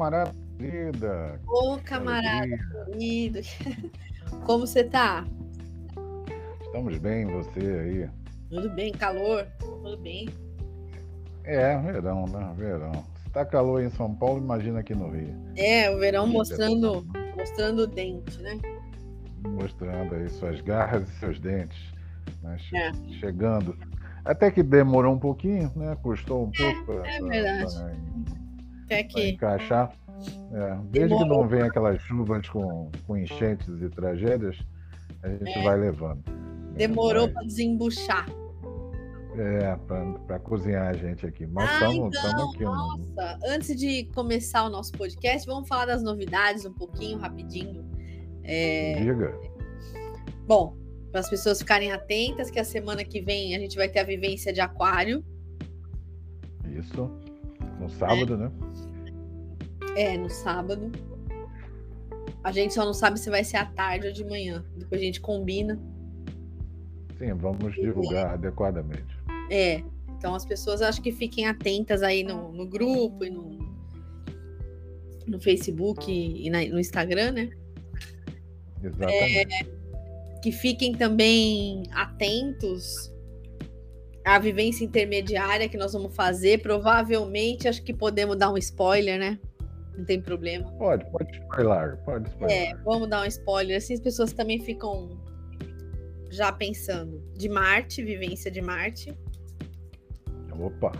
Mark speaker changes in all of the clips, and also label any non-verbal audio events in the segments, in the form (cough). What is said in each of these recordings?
Speaker 1: camarada querida.
Speaker 2: Ô, camarada querido. (laughs) Como você tá?
Speaker 1: Estamos bem, você aí?
Speaker 2: Tudo bem, calor? Tudo bem.
Speaker 1: É, verão, né? Verão. Se tá calor em São Paulo, imagina aqui no Rio.
Speaker 2: É, o verão mostrando, mostrando o dente, né?
Speaker 1: Mostrando aí suas garras e seus dentes. Né?
Speaker 2: É.
Speaker 1: Chegando. Até que demorou um pouquinho, né? Custou um pouco para
Speaker 2: é verdade. Até que.
Speaker 1: encaixar. É, desde que não vem aquelas chuvas com, com enchentes e tragédias, a gente é. vai levando.
Speaker 2: Demorou para desembuchar.
Speaker 1: É, para cozinhar a gente aqui. Mas estamos
Speaker 2: ah, então,
Speaker 1: aqui.
Speaker 2: Nossa, né? antes de começar o nosso podcast, vamos falar das novidades um pouquinho, rapidinho.
Speaker 1: É... Diga.
Speaker 2: Bom, para as pessoas ficarem atentas, que a semana que vem a gente vai ter a vivência de aquário.
Speaker 1: Isso. No sábado, é. né?
Speaker 2: É, no sábado. A gente só não sabe se vai ser à tarde ou de manhã. Depois a gente combina.
Speaker 1: Sim, vamos divulgar é. adequadamente.
Speaker 2: É. Então as pessoas acho que fiquem atentas aí no, no grupo e no, no Facebook e na, no Instagram, né?
Speaker 1: Exatamente.
Speaker 2: É, que fiquem também atentos à vivência intermediária que nós vamos fazer. Provavelmente, acho que podemos dar um spoiler, né? Não tem problema.
Speaker 1: Pode, pode spoiler, pode spoiler.
Speaker 2: É, vamos dar um spoiler. Assim as pessoas também ficam já pensando. De Marte, vivência de Marte.
Speaker 1: Opa!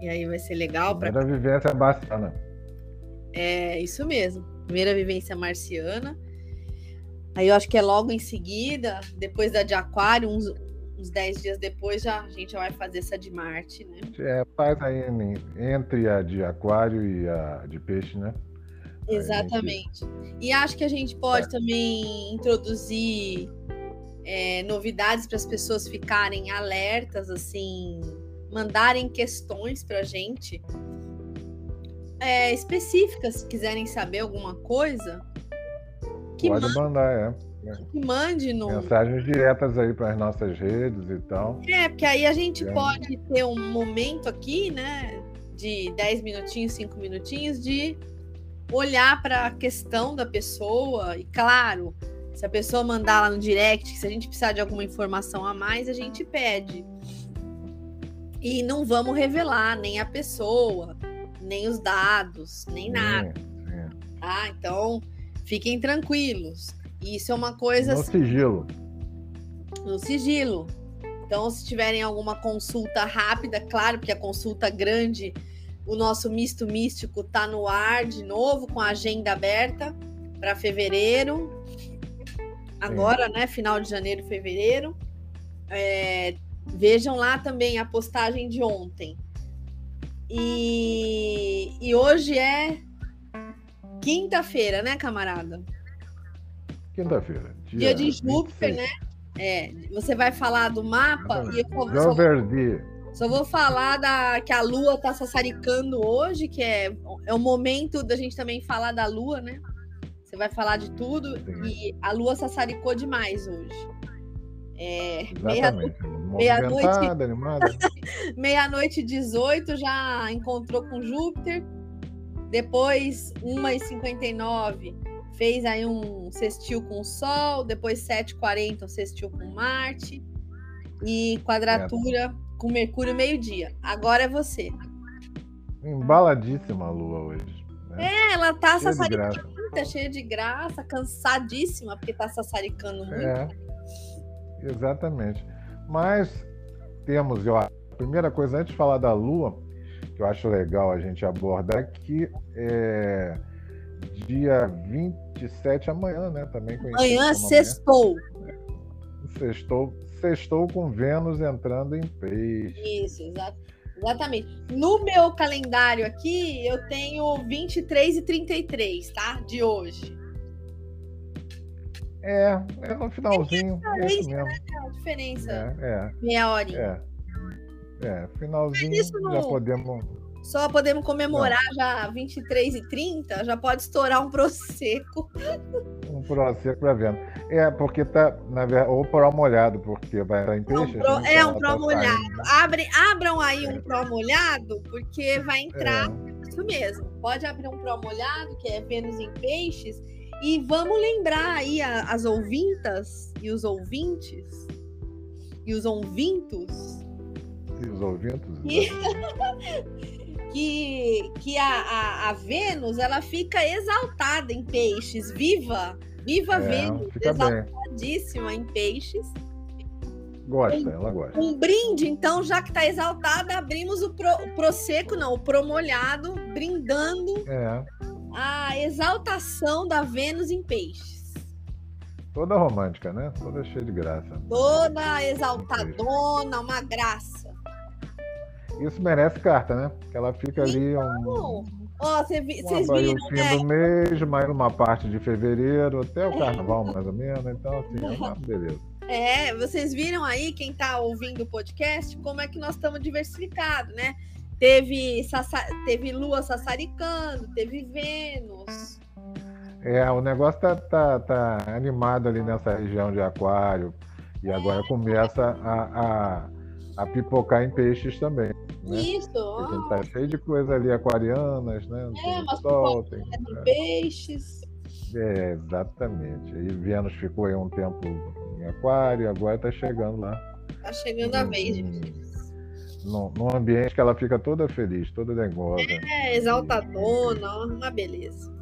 Speaker 2: E aí vai ser legal
Speaker 1: para. Primeira vivência marciana.
Speaker 2: É, isso mesmo. Primeira vivência marciana. Aí eu acho que é logo em seguida, depois da de Aquário, uns, uns 10 dias depois, já, a gente já vai fazer essa de Marte, né?
Speaker 1: É, faz aí entre a de Aquário e a de Peixe, né?
Speaker 2: Exatamente. Gente... E acho que a gente pode é. também introduzir é, novidades para as pessoas ficarem alertas, assim, mandarem questões para a gente é, específicas, se quiserem saber alguma coisa.
Speaker 1: Pode manda... mandar, é.
Speaker 2: Que mande no.
Speaker 1: Mensagens diretas aí para as nossas redes e tal.
Speaker 2: É, porque aí a gente é. pode ter um momento aqui, né? De 10 minutinhos, 5 minutinhos, de olhar para a questão da pessoa. E claro, se a pessoa mandar lá no direct, se a gente precisar de alguma informação a mais, a gente pede. E não vamos revelar nem a pessoa, nem os dados, nem nada. É, é. Tá? Então, fiquem tranquilos. Isso é uma coisa.
Speaker 1: No assim, sigilo.
Speaker 2: No sigilo. Então, se tiverem alguma consulta rápida, claro, porque a consulta grande, o nosso misto místico tá no ar de novo, com a agenda aberta para fevereiro. Agora, Sim. né? Final de janeiro, fevereiro. É, vejam lá também a postagem de ontem. E, e hoje é quinta-feira, né, camarada?
Speaker 1: Quinta-feira.
Speaker 2: Dia, dia, de Júpiter, 26. né? É, você vai falar do mapa e eu
Speaker 1: só, Verdi.
Speaker 2: só vou falar da que a Lua tá sassaricando hoje, que é, é o momento da gente também falar da Lua, né? Você vai falar de tudo Sim. e a Lua sassaricou demais hoje. É,
Speaker 1: meia-noite
Speaker 2: meia meia-noite 18 (laughs) já encontrou com Júpiter. Depois, 1h59 fez aí um sextil com o Sol, depois 7h40 um sextil com Marte e quadratura é. com Mercúrio meio-dia. Agora é você.
Speaker 1: Embaladíssima a Lua hoje.
Speaker 2: Né? É, ela tá cheia sassaricando, tá cheia de graça, cansadíssima, porque tá sassaricando muito. É,
Speaker 1: exatamente. Mas temos, ó, a primeira coisa, antes de falar da Lua, que eu acho legal a gente abordar, é que é, dia 27, amanhã, né? Também
Speaker 2: Amanhã, sextou.
Speaker 1: Sextou, sextou com Vênus entrando em peixe.
Speaker 2: Isso, exato. Exatamente. No meu calendário aqui, eu tenho 23 e 33, tá? De hoje.
Speaker 1: É, é no finalzinho. É,
Speaker 2: isso mesmo. Né? A diferença.
Speaker 1: É, é.
Speaker 2: Meia hora.
Speaker 1: É. É, finalzinho já podemos
Speaker 2: só podemos comemorar Não. já 23 e 30, já pode estourar um prosecco.
Speaker 1: Um prosecco para venda. É, porque tá, na verdade, ou pró molhado, porque vai estar em peixe.
Speaker 2: Pro, é, um pró tá molhado. Abre, abram aí um pró molhado, porque vai entrar, é. Isso mesmo. Pode abrir um promo olhado, que é Vênus em Peixes. E vamos lembrar aí a, as ouvintas e os ouvintes e os ouvintos.
Speaker 1: E os ouvintos?
Speaker 2: Que, (laughs) que, que a, a, a, Vênus ela fica exaltada em peixes, viva, viva
Speaker 1: é,
Speaker 2: Vênus, exaltadíssima bem. em peixes.
Speaker 1: Gosta, um, ela gosta.
Speaker 2: Um brinde, então, já que está exaltada, abrimos o, pro, o Prosecco, não, o Promolhado, brindando
Speaker 1: é.
Speaker 2: a exaltação da Vênus em peixes.
Speaker 1: Toda romântica, né? Toda cheia de graça.
Speaker 2: Toda exaltadona, uma graça.
Speaker 1: Isso merece carta, né? Que ela fica ali um.
Speaker 2: Ó, vocês viram,
Speaker 1: o fim né? do mês, mais uma parte de fevereiro, até o carnaval, mais ou menos. Então, assim, é uma (laughs) beleza.
Speaker 2: É, vocês viram aí, quem está ouvindo o podcast, como é que nós estamos diversificados, né? Teve, teve Lua sassaricando, teve Vênus.
Speaker 1: É, o negócio tá, tá, tá animado ali nessa região de Aquário. E agora começa a, a, a pipocar em peixes também. Né?
Speaker 2: Isso.
Speaker 1: A gente tá cheio de coisa ali aquarianas, né?
Speaker 2: É, tem mas sol, tem, peixes.
Speaker 1: É, exatamente. E Vênus ficou aí um tempo em aquário, agora está chegando lá.
Speaker 2: Está chegando a vez
Speaker 1: num, num ambiente que ela fica toda feliz, toda dengosa.
Speaker 2: É, exaltadona, uma beleza.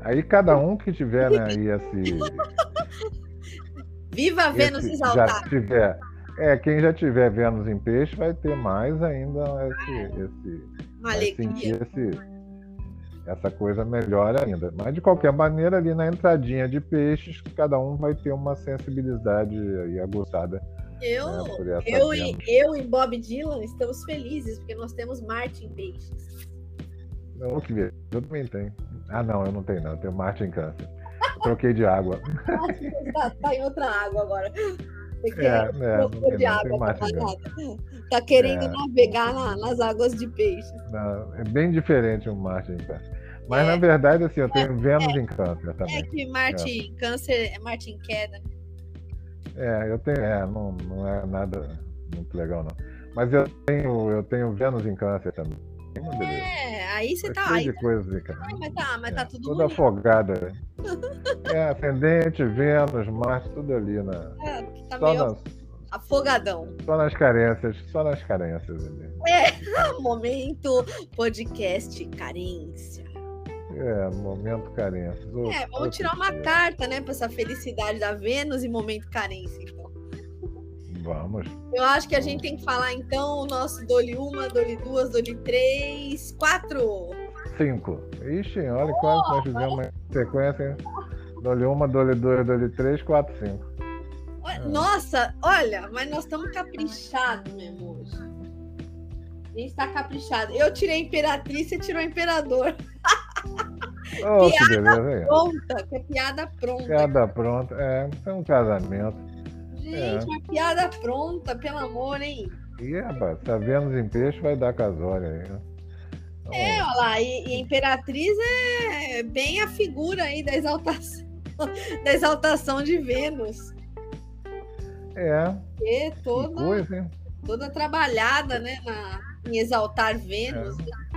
Speaker 1: Aí cada um que tiver né, aí esse. (laughs)
Speaker 2: Viva Vênus exaltada!
Speaker 1: Já tiver, é, quem já tiver Vênus em peixe vai ter mais ainda esse. esse
Speaker 2: Uma alegria.
Speaker 1: Esse, essa coisa melhor ainda. Mas de qualquer maneira, ali na entradinha de peixes, cada um vai ter uma sensibilidade aí aguçada.
Speaker 2: Eu, né, eu, e, eu e Bob Dylan estamos felizes porque nós temos Marte em peixes.
Speaker 1: Não, que ver. Eu também tenho. Ah, não, eu não tenho, não. Eu tenho Marte em câncer. Troquei de água. (laughs)
Speaker 2: tá, tá, em outra água agora.
Speaker 1: É, é, de água, tá,
Speaker 2: tá querendo é. navegar na, nas águas de peixe.
Speaker 1: Não, é bem diferente um Marte em câncer. Mas é. na verdade, assim, eu tenho é, Vênus em câncer também.
Speaker 2: É que Marte em câncer é Marte em queda. Né?
Speaker 1: É, eu tenho. É, não, não é nada muito legal, não. Mas eu tenho, eu tenho Vênus em câncer também.
Speaker 2: É, aí você tá. Aí,
Speaker 1: de coisa, cara.
Speaker 2: Mas tá, mas tá tudo.
Speaker 1: Toda afogada. É, ascendente, Vênus, Marte, tudo ali na.
Speaker 2: É, tá só meio nas, afogadão.
Speaker 1: Só nas carências, só nas carências ali.
Speaker 2: É, (laughs) momento podcast carência.
Speaker 1: É, momento carência.
Speaker 2: É, vamos tirar uma carta, né, para essa felicidade da Vênus e momento carência, então.
Speaker 1: Vamos.
Speaker 2: Eu acho que a gente tem que falar, então, o nosso dole uma, dole duas, dole três, quatro.
Speaker 1: Cinco. Ixi, olha oh, quase nós fizemos uma sequência. Dole uma, dole duas, dole três, quatro, cinco.
Speaker 2: É. Nossa, olha, mas nós estamos caprichados mesmo hoje. A gente tá caprichado. Eu tirei a imperatriz, você tirou o imperador. (laughs)
Speaker 1: Oh, piada beleza,
Speaker 2: pronta, que é piada pronta.
Speaker 1: Piada pronta, é, é um casamento.
Speaker 2: Gente, é. uma piada pronta, pelo amor, hein?
Speaker 1: E, rapaz, tá vendo em peixe, vai dar casória aí, né?
Speaker 2: É, olha lá, e, e, a Imperatriz é bem a figura aí da exaltação, (laughs) da exaltação de Vênus.
Speaker 1: É.
Speaker 2: E toda, coisa, toda trabalhada, né, na, em exaltar Vênus. É.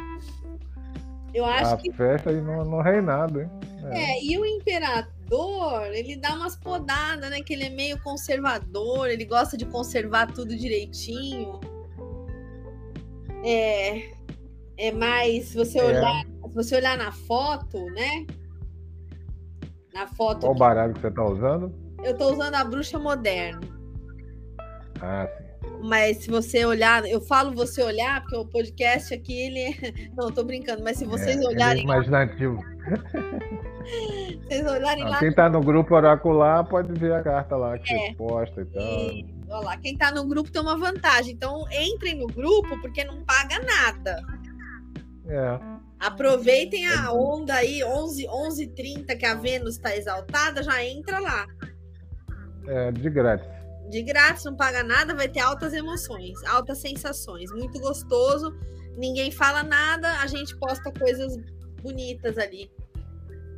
Speaker 2: Eu acho
Speaker 1: a
Speaker 2: que.
Speaker 1: festa aí no, no reinado, hein?
Speaker 2: É. é. e o imperador, ele dá umas podadas, né? Que ele é meio conservador, ele gosta de conservar tudo direitinho. É. É mais, se você é. olhar, se você olhar na foto, né? Na foto.
Speaker 1: Qual baralho que você tá usando?
Speaker 2: Eu tô usando a bruxa moderna.
Speaker 1: Ah, sim.
Speaker 2: Mas se você olhar, eu falo você olhar, porque o podcast aqui, ele. É, (laughs) não, tô brincando, mas se vocês é, olharem. É
Speaker 1: imaginativo. (laughs)
Speaker 2: vocês olharem
Speaker 1: não,
Speaker 2: lá.
Speaker 1: Quem tá no grupo oracular pode ver a carta lá que é. posta e tal. E,
Speaker 2: olha lá, quem tá no grupo tem uma vantagem. Então, entrem no grupo, porque não paga nada.
Speaker 1: É.
Speaker 2: Aproveitem a onda aí, 11, 11h30, que a Vênus está exaltada, já entra lá.
Speaker 1: É, de grátis
Speaker 2: de grátis, não paga nada, vai ter altas emoções, altas sensações, muito gostoso. Ninguém fala nada, a gente posta coisas bonitas ali.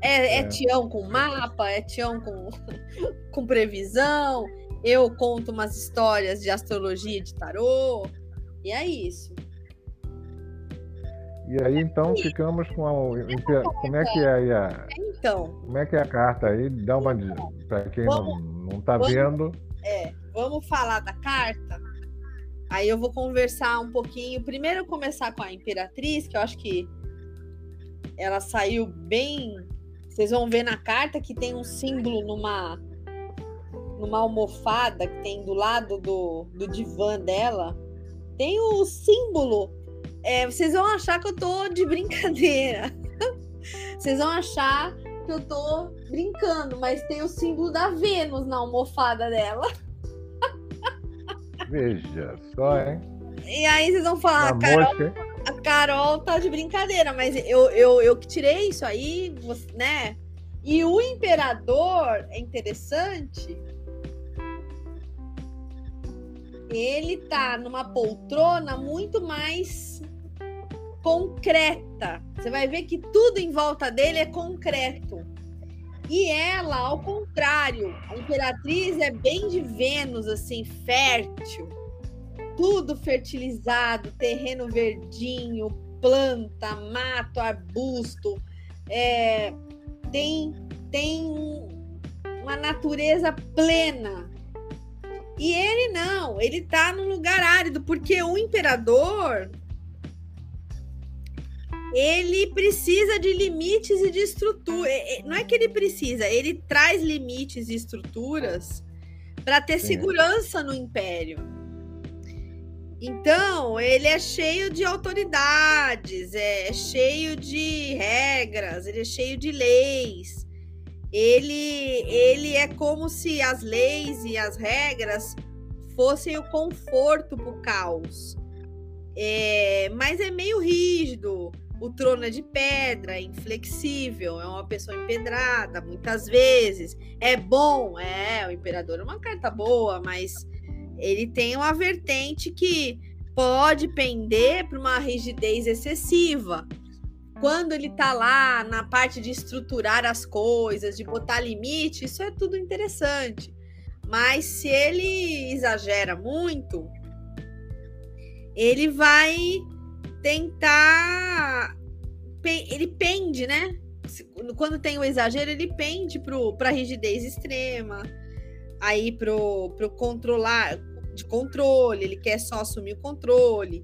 Speaker 2: É, é. é Tião com mapa, é Tião com, (laughs) com previsão. Eu conto umas histórias de astrologia de tarô. E é isso.
Speaker 1: E aí então ficamos com a. Como é que é a.
Speaker 2: Então.
Speaker 1: Como é que é a carta aí? Dá uma. Para quem vamos, não está vendo.
Speaker 2: É, vamos falar da carta. Aí eu vou conversar um pouquinho. Primeiro começar com a Imperatriz, que eu acho que ela saiu bem. Vocês vão ver na carta que tem um símbolo numa numa almofada que tem do lado do, do divã dela. Tem o símbolo é, vocês vão achar que eu tô de brincadeira. (laughs) Vocês vão achar que eu tô brincando, mas tem o símbolo da Vênus na almofada dela. (laughs)
Speaker 1: Veja só, hein?
Speaker 2: E aí vocês vão falar, a Carol, a Carol tá de brincadeira, mas eu, eu, eu que tirei isso aí, né? E o imperador é interessante ele tá numa poltrona muito mais concreta. Você vai ver que tudo em volta dele é concreto. E ela, ao contrário, a imperatriz é bem de Vênus, assim, fértil. Tudo fertilizado, terreno verdinho, planta, mato, arbusto. É, tem, tem uma natureza plena. E ele não, ele tá num lugar árido, porque o imperador ele precisa de limites e de estrutura. Não é que ele precisa, ele traz limites e estruturas para ter segurança no império. Então, ele é cheio de autoridades, é cheio de regras, ele é cheio de leis. Ele, ele é como se as leis e as regras fossem o conforto para o caos. É, mas é meio rígido o trono é de pedra, é inflexível, é uma pessoa empedrada, muitas vezes. É bom, é, o imperador é uma carta boa, mas ele tem uma vertente que pode pender para uma rigidez excessiva. Quando ele tá lá na parte de estruturar as coisas, de botar limite, isso é tudo interessante. Mas se ele exagera muito, ele vai tentar. Ele pende, né? Quando tem o exagero, ele pende para a rigidez extrema, aí pro, pro controlar de controle, ele quer só assumir o controle.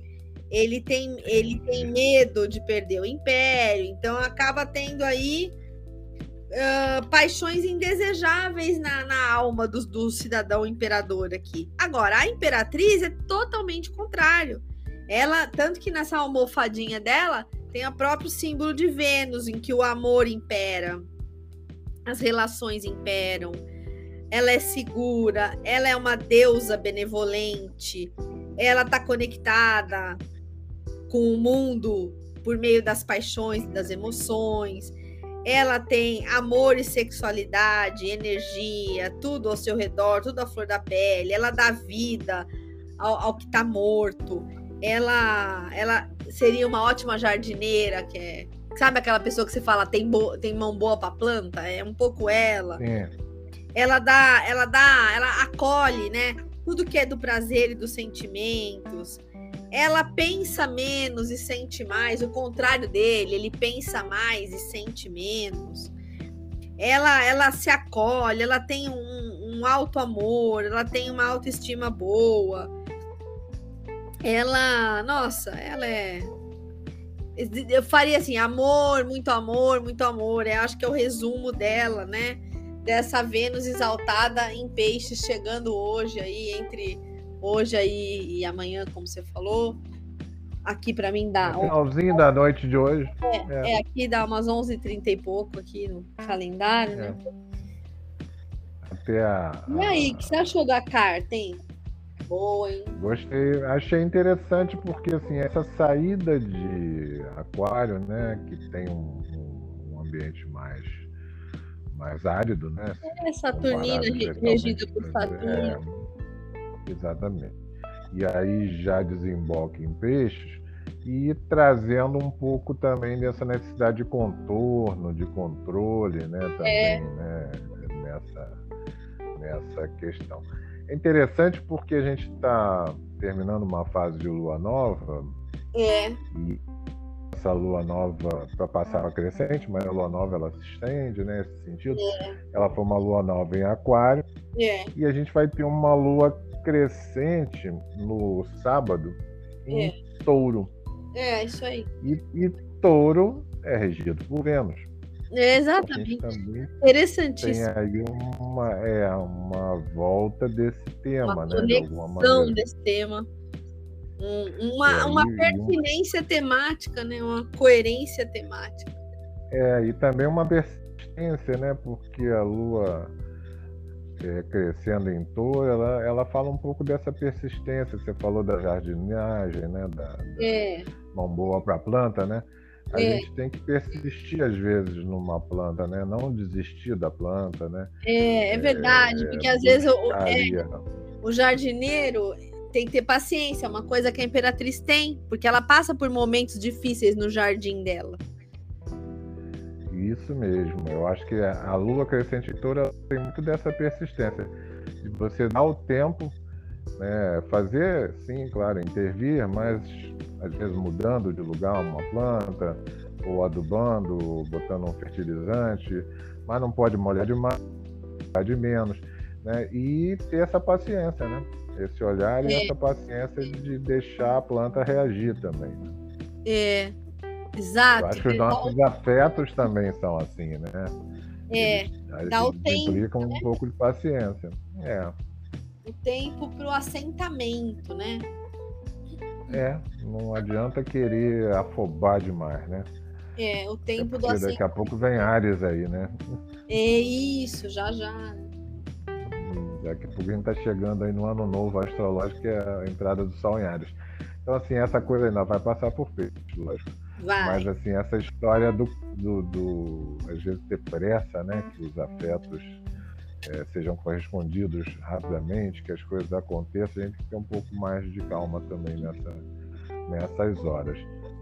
Speaker 2: Ele tem, ele tem medo de perder o império, então acaba tendo aí uh, paixões indesejáveis na, na alma do, do cidadão imperador aqui. Agora, a imperatriz é totalmente contrário ela, tanto que nessa almofadinha dela, tem o próprio símbolo de Vênus, em que o amor impera, as relações imperam. Ela é segura, ela é uma deusa benevolente, ela está conectada com o mundo por meio das paixões, das emoções. Ela tem amor e sexualidade, energia, tudo ao seu redor, tudo à flor da pele. Ela dá vida ao, ao que está morto ela, ela seria uma ótima jardineira, que é. Sabe aquela pessoa que você fala tem, bo tem mão boa para planta? É um pouco ela. É. Ela dá, ela dá, ela acolhe, né? Tudo que é do prazer e dos sentimentos. Ela pensa menos e sente mais, o contrário dele, ele pensa mais e sente menos. Ela, ela se acolhe, ela tem um, um alto amor, ela tem uma autoestima boa ela, nossa, ela é. Eu faria assim: amor, muito amor, muito amor. Eu acho que é o resumo dela, né? Dessa Vênus exaltada em peixes chegando hoje aí, entre hoje aí e amanhã, como você falou. Aqui para mim dá.
Speaker 1: Finalzinho da noite de hoje.
Speaker 2: É, é. é aqui dá umas 11h30 e pouco aqui no calendário, né?
Speaker 1: é. né? Até a.
Speaker 2: E aí, o que você achou da carta, hein? Boa, hein?
Speaker 1: Gostei, achei interessante porque assim, essa saída de aquário, né, que tem um, um ambiente mais mais árido, né?
Speaker 2: É, Saturnina regida por Saturno. É,
Speaker 1: exatamente. E aí já desemboca em peixes e trazendo um pouco também dessa necessidade de contorno, de controle, né? Também, é. né? Nessa, nessa questão. É interessante porque a gente está terminando uma fase de lua nova.
Speaker 2: É.
Speaker 1: E, essa lua nova para passar a crescente, mas a lua nova ela se estende, né? Nesse sentido. É. Ela foi uma lua nova em Aquário.
Speaker 2: É.
Speaker 1: E a gente vai ter uma lua crescente no sábado em é. Touro.
Speaker 2: É, isso aí.
Speaker 1: E, e Touro é regido por Vênus.
Speaker 2: Exatamente. Interessantíssimo.
Speaker 1: Tem aí uma, é, uma volta desse tema,
Speaker 2: uma
Speaker 1: né?
Speaker 2: De alguma maneira. desse tema. Um, uma, aí, uma pertinência um... temática, né? Uma coerência temática.
Speaker 1: É, e também uma persistência, né? Porque a Lua é, crescendo em touro, ela, ela fala um pouco dessa persistência. Você falou da jardinagem, né? Da, da
Speaker 2: é.
Speaker 1: mão boa para a planta, né? A é. gente tem que persistir às vezes numa planta, né? Não desistir da planta, né?
Speaker 2: É, é verdade, é, porque às vezes o, é, o jardineiro tem que ter paciência, é uma coisa que a imperatriz tem, porque ela passa por momentos difíceis no jardim dela.
Speaker 1: Isso mesmo. Eu acho que a lua crescente toda tem muito dessa persistência de você dar o tempo, né, fazer, sim, claro, intervir, mas às vezes mudando de lugar uma planta, ou adubando, ou botando um fertilizante, mas não pode molhar demais, de menos, né? E ter essa paciência, né? Esse olhar e é. essa paciência de deixar a planta reagir também. Né?
Speaker 2: É, exato. Eu
Speaker 1: acho que os nossos afetos também são assim, né?
Speaker 2: É, eles, dá o tempo.
Speaker 1: Implicam né? um pouco de paciência. É.
Speaker 2: O tempo para o assentamento, né?
Speaker 1: É, não adianta querer afobar demais, né?
Speaker 2: É, o tempo é do
Speaker 1: assentamento. Daqui a pouco vem Ares aí, né?
Speaker 2: É isso, já já.
Speaker 1: Daqui a pouco a gente está chegando aí no ano novo astrológico, que é a entrada do Sol em Ares. Então, assim, essa coisa ainda vai passar por peixe, lógico.
Speaker 2: Vai.
Speaker 1: Mas, assim, essa história do, do, do, às vezes, ter pressa, né? Que os afetos é, sejam correspondidos rapidamente, que as coisas aconteçam, a gente tem que ter um pouco mais de calma também nessa, nessas horas.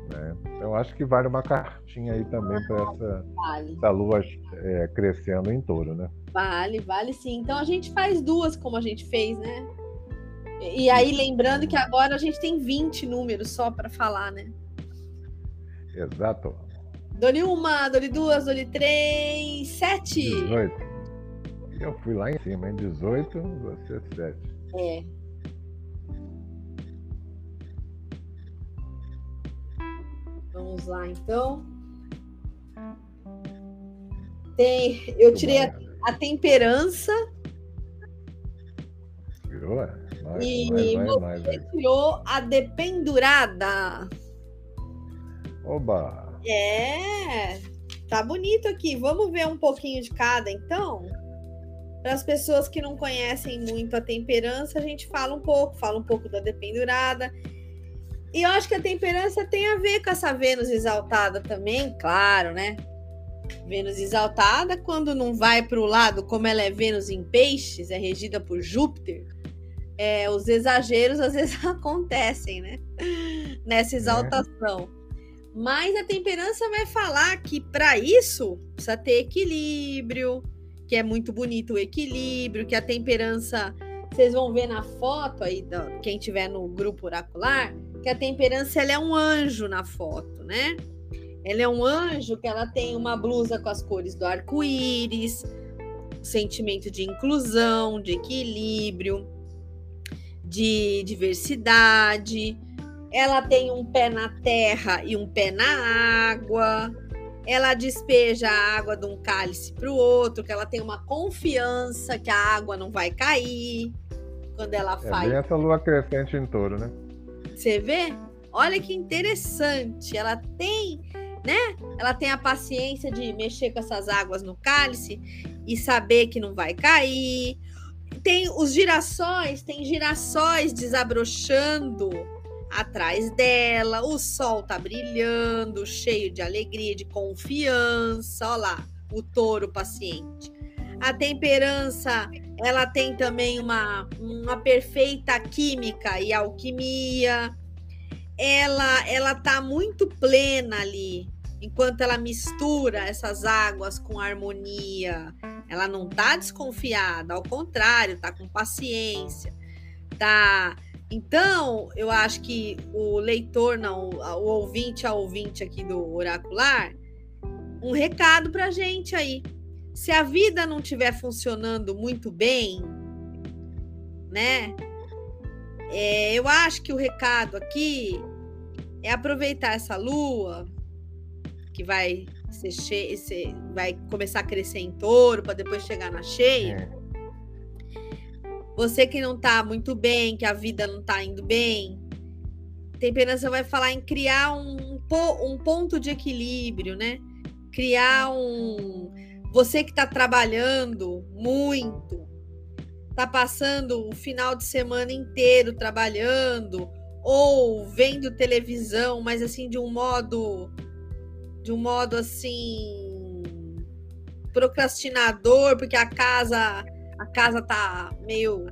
Speaker 1: Né? Eu acho que vale uma cartinha aí também para essa, vale. essa lua é, crescendo em touro, né?
Speaker 2: Vale, vale sim. Então a gente faz duas como a gente fez, né? E aí, lembrando que agora a gente tem 20 números só para falar, né?
Speaker 1: Exato.
Speaker 2: Dole uma, dole duas, dole três, sete.
Speaker 1: 18. Eu fui lá em cima, em 18, você 7.
Speaker 2: É. Vamos lá, então. Tem, eu tirei a, a temperança.
Speaker 1: Tirou? Mais,
Speaker 2: e mais, mais, você tirou a dependurada.
Speaker 1: Oba!
Speaker 2: É, tá bonito aqui. Vamos ver um pouquinho de cada, então? Para as pessoas que não conhecem muito a temperança, a gente fala um pouco, fala um pouco da dependurada. E eu acho que a temperança tem a ver com essa Vênus exaltada também, claro, né? Vênus exaltada, quando não vai para o lado, como ela é Vênus em peixes, é regida por Júpiter, é, os exageros às vezes (laughs) acontecem, né? Nessa exaltação. É. Mas a temperança vai falar que para isso precisa ter equilíbrio, que é muito bonito o equilíbrio, que a temperança, vocês vão ver na foto aí, quem tiver no grupo oracular, que a temperança ela é um anjo na foto, né? Ela é um anjo que ela tem uma blusa com as cores do arco-íris, sentimento de inclusão, de equilíbrio, de diversidade. Ela tem um pé na terra e um pé na água. Ela despeja a água de um cálice para o outro, que ela tem uma confiança que a água não vai cair quando ela
Speaker 1: é
Speaker 2: faz.
Speaker 1: Essa lua crescente em touro, né?
Speaker 2: Você vê? Olha que interessante. Ela tem, né? Ela tem a paciência de mexer com essas águas no cálice e saber que não vai cair. Tem os girassóis, tem girassóis desabrochando atrás dela. O sol tá brilhando, cheio de alegria, de confiança. Olha lá, o touro paciente. A temperança, ela tem também uma, uma perfeita química e alquimia. Ela ela tá muito plena ali, enquanto ela mistura essas águas com harmonia. Ela não tá desconfiada, ao contrário, tá com paciência. Tá. Então, eu acho que o leitor, não, o ouvinte, a ouvinte aqui do oracular, um recado pra gente aí. Se a vida não estiver funcionando muito bem, né? É, eu acho que o recado aqui é aproveitar essa lua que vai ser cheia, vai começar a crescer em touro para depois chegar na cheia. É. Você que não tá muito bem, que a vida não tá indo bem, temperança vai falar em criar um, um ponto de equilíbrio, né? Criar um. Você que está trabalhando muito, tá passando o final de semana inteiro trabalhando ou vendo televisão, mas assim de um modo de um modo assim procrastinador, porque a casa a casa tá meio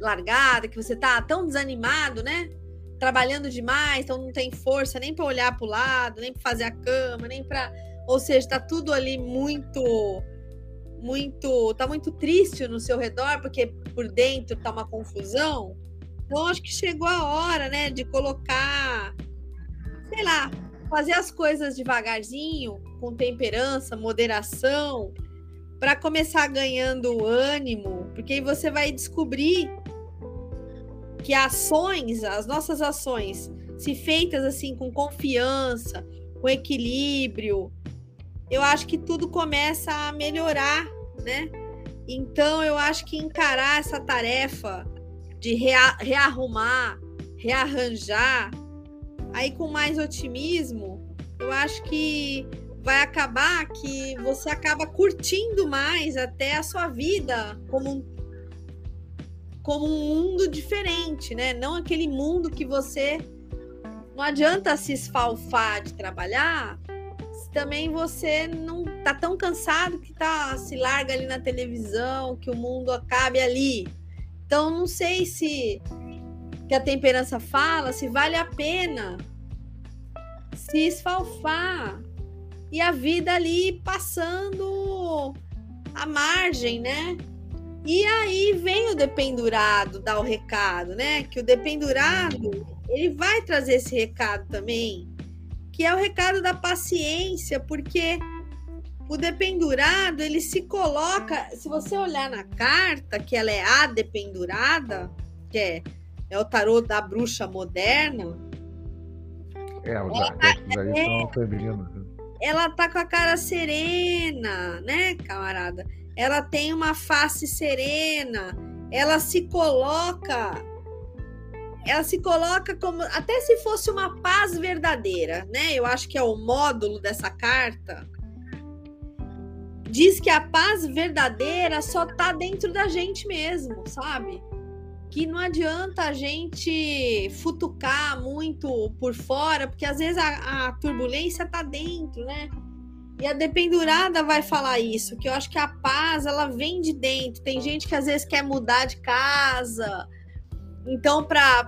Speaker 2: largada, que você tá tão desanimado, né? Trabalhando demais, então não tem força nem para olhar para o lado, nem para fazer a cama, nem para, ou seja, tá tudo ali muito muito, tá muito triste no seu redor, porque por dentro tá uma confusão. Então acho que chegou a hora, né, de colocar, sei lá, fazer as coisas devagarzinho, com temperança, moderação, para começar ganhando ânimo, porque aí você vai descobrir que ações, as nossas ações, se feitas assim com confiança, com equilíbrio, eu acho que tudo começa a melhorar, né? Então eu acho que encarar essa tarefa de rea rearrumar, rearranjar, aí com mais otimismo, eu acho que vai acabar que você acaba curtindo mais até a sua vida como um, como um mundo diferente, né? Não aquele mundo que você não adianta se esfalfar de trabalhar, se também você não tá tão cansado que tá se larga ali na televisão, que o mundo acabe ali. Então não sei se que a temperança fala, se vale a pena se esfalfar e a vida ali passando a margem, né? E aí vem o dependurado dar o recado, né? Que o dependurado ele vai trazer esse recado também, que é o recado da paciência, porque o dependurado ele se coloca, se você olhar na carta que ela é a dependurada, que é, é o tarô da bruxa moderna.
Speaker 1: É, os arquétipos aí são femininos.
Speaker 2: Ela tá com a cara serena, né, camarada? Ela tem uma face serena, ela se coloca ela se coloca como até se fosse uma paz verdadeira, né? Eu acho que é o módulo dessa carta. Diz que a paz verdadeira só tá dentro da gente mesmo, sabe? Que não adianta a gente futucar muito por fora, porque às vezes a, a, turbulência tá dentro, né? E a dependurada vai falar isso, que eu acho que a paz ela vem de dentro. Tem gente que às vezes quer mudar de casa. Então, para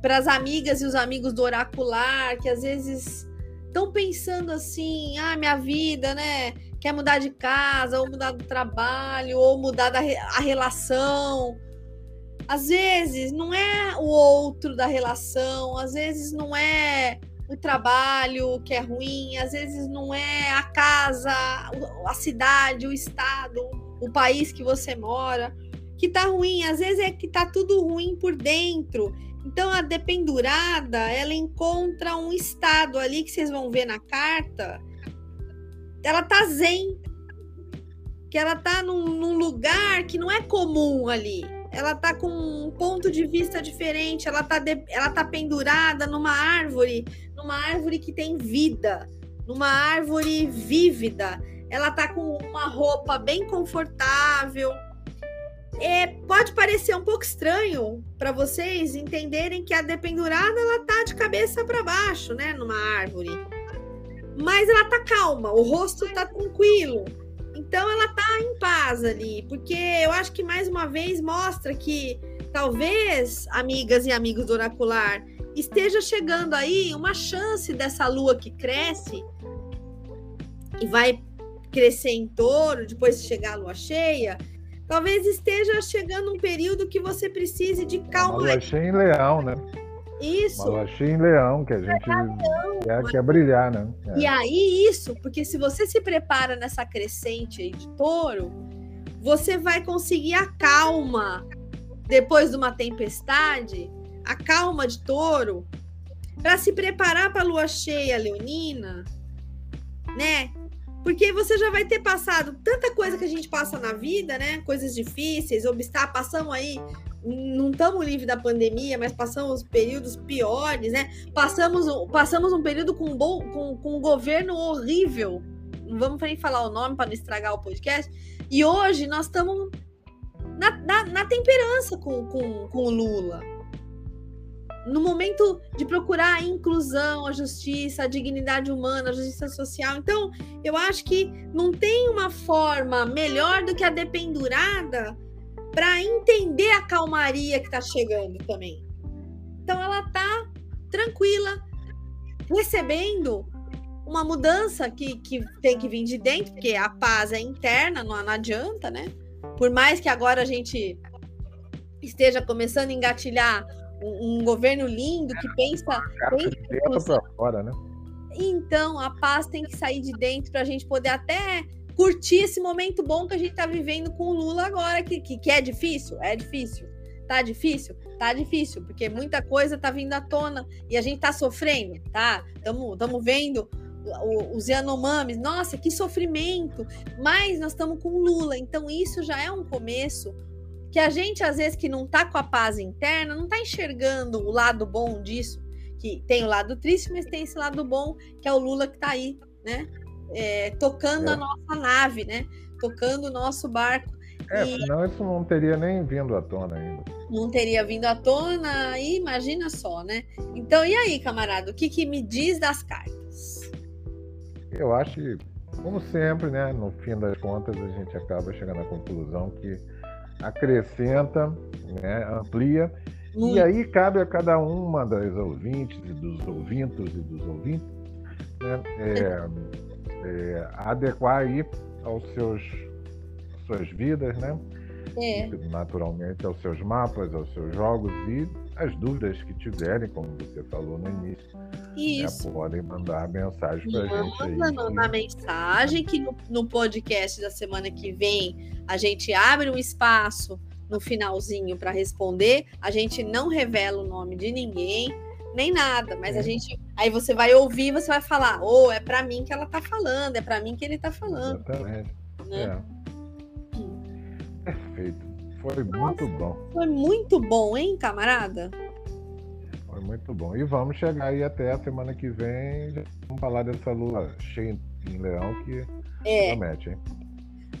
Speaker 2: para as amigas e os amigos do oracular, que às vezes estão pensando assim, ah, minha vida, né? Quer mudar de casa, ou mudar do trabalho, ou mudar da, a relação. Às vezes não é o outro da relação, às vezes não é o trabalho que é ruim, às vezes não é a casa, a cidade, o estado, o país que você mora que tá ruim, às vezes é que tá tudo ruim por dentro. Então a dependurada, ela encontra um estado ali que vocês vão ver na carta, ela tá zen, que ela tá num, num lugar que não é comum ali. Ela tá com um ponto de vista diferente, ela tá, de, ela tá pendurada numa árvore, numa árvore que tem vida, numa árvore vívida. Ela tá com uma roupa bem confortável. É, pode parecer um pouco estranho para vocês entenderem que a dependurada ela tá de cabeça para baixo, né, numa árvore mas ela tá calma, o rosto tá tranquilo. Então ela tá em paz ali, porque eu acho que mais uma vez mostra que talvez, amigas e amigos do oracular, esteja chegando aí uma chance dessa lua que cresce e vai crescer em touro, depois de chegar a lua cheia, Talvez esteja chegando um período que você precise de calma.
Speaker 1: Lua cheia em leão, né?
Speaker 2: Isso.
Speaker 1: Em leão, que a gente quer, quer brilhar, né?
Speaker 2: É. E aí, isso, porque se você se prepara nessa crescente aí de touro, você vai conseguir a calma depois de uma tempestade, a calma de touro, para se preparar para a lua cheia leonina, né? Porque você já vai ter passado tanta coisa que a gente passa na vida, né? Coisas difíceis, obstáculos, passamos aí, não estamos livres da pandemia, mas passamos períodos piores, né? Passamos, passamos um período com, bom, com, com um governo horrível. Não vamos nem falar o nome para não estragar o podcast. E hoje nós estamos na, na, na, temperança com, com, com o Lula no momento de procurar a inclusão, a justiça, a dignidade humana, a justiça social. Então, eu acho que não tem uma forma melhor do que a dependurada para entender a calmaria que está chegando também. Então, ela está tranquila, recebendo uma mudança que, que tem que vir de dentro, porque a paz é interna, não, não adianta, né? Por mais que agora a gente esteja começando a engatilhar um, um governo lindo que pensa.
Speaker 1: pensa fora, né?
Speaker 2: Então, a paz tem que sair de dentro para a gente poder até curtir esse momento bom que a gente está vivendo com o Lula agora, que, que, que, é difícil? É difícil. Tá difícil? Tá difícil, porque muita coisa tá vindo à tona e a gente tá sofrendo, tá? Estamos vendo os Yanomamis, nossa, que sofrimento! Mas nós estamos com Lula, então isso já é um começo que a gente, às vezes, que não tá com a paz interna, não tá enxergando o lado bom disso, que tem o lado triste, mas tem esse lado bom, que é o Lula que tá aí, né? É, tocando é. a nossa nave, né? Tocando o nosso barco.
Speaker 1: É, e... senão isso não teria nem vindo à tona ainda.
Speaker 2: Não teria vindo à tona, aí imagina só, né? Então, e aí, camarada, o que, que me diz das cartas?
Speaker 1: Eu acho que, como sempre, né, no fim das contas, a gente acaba chegando à conclusão que acrescenta, né, amplia. E aí cabe a cada uma das ouvintes e dos ouvintos e dos ouvintes né, é, (laughs) é, adequar aí aos seus suas vidas, né? É. Naturalmente aos seus mapas, aos seus jogos e as dúvidas que tiverem, como você falou no início. Né, Isso. Né, podem mandar mensagem para a gente. Aí,
Speaker 2: Manda mensagem que no, no podcast da semana que vem a gente abre um espaço no finalzinho para responder. A gente não revela o nome de ninguém, nem nada, mas é. a gente. Aí você vai ouvir, você vai falar: "Oh, é para mim que ela tá falando, é para mim que ele tá falando".
Speaker 1: Exatamente. Né? É. Perfeito. Foi Nossa, muito bom.
Speaker 2: Foi muito bom, hein, camarada?
Speaker 1: Foi muito bom. E vamos chegar aí até a semana que vem. Vamos falar dessa lua cheia em leão que é. promete, hein?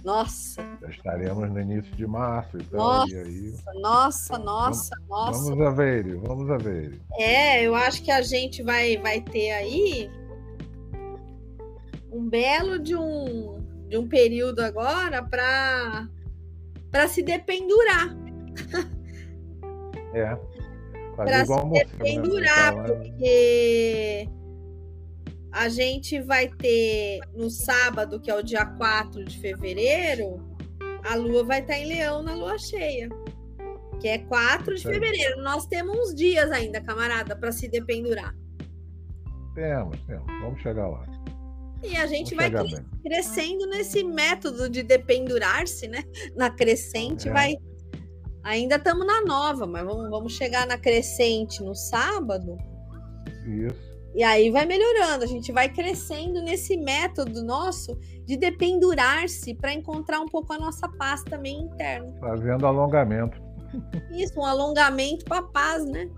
Speaker 2: Nossa.
Speaker 1: Já estaremos no início de março. Então,
Speaker 2: nossa,
Speaker 1: aí...
Speaker 2: nossa, nossa,
Speaker 1: vamos,
Speaker 2: nossa.
Speaker 1: Vamos a ver, vamos a ver.
Speaker 2: É, eu acho que a gente vai, vai ter aí um belo de um, de um período agora para para se dependurar.
Speaker 1: É.
Speaker 2: Para se né, dependurar, né? porque a gente vai ter no sábado, que é o dia 4 de fevereiro, a lua vai estar em leão na lua cheia. Que é 4 de fevereiro. Nós temos uns dias ainda, camarada, para se dependurar.
Speaker 1: Temos, temos. Vamos chegar lá.
Speaker 2: E a gente Vamos vai crescendo nesse método de dependurar-se, né? Na crescente é. vai. Ainda estamos na nova, mas vamos, vamos chegar na crescente no sábado.
Speaker 1: Isso.
Speaker 2: E aí vai melhorando, a gente vai crescendo nesse método nosso de dependurar-se para encontrar um pouco a nossa paz também interna.
Speaker 1: Fazendo alongamento.
Speaker 2: Isso, um alongamento para a paz, né?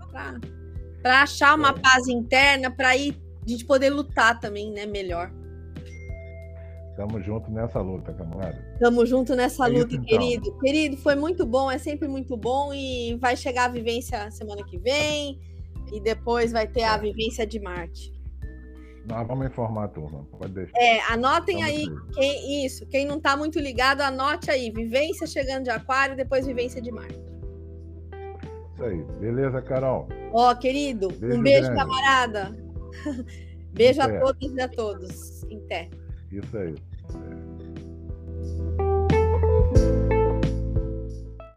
Speaker 2: Para achar uma é. paz interna, para ir a gente poder lutar também, né? Melhor.
Speaker 1: Tamo junto nessa luta, camarada.
Speaker 2: Tamo junto nessa é luta, isso, então. querido. Querido, foi muito bom, é sempre muito bom e vai chegar a vivência semana que vem e depois vai ter a é. vivência de Marte.
Speaker 1: Nós vamos informar a turma, pode deixar.
Speaker 2: É, anotem aí, quem, isso, quem não está muito ligado, anote aí, vivência chegando de aquário, depois vivência de Marte.
Speaker 1: Isso aí, beleza, Carol?
Speaker 2: Ó, querido, beijo um beijo, grande. camarada. (laughs) beijo a todos e a todos. Em pé.
Speaker 1: Isso aí.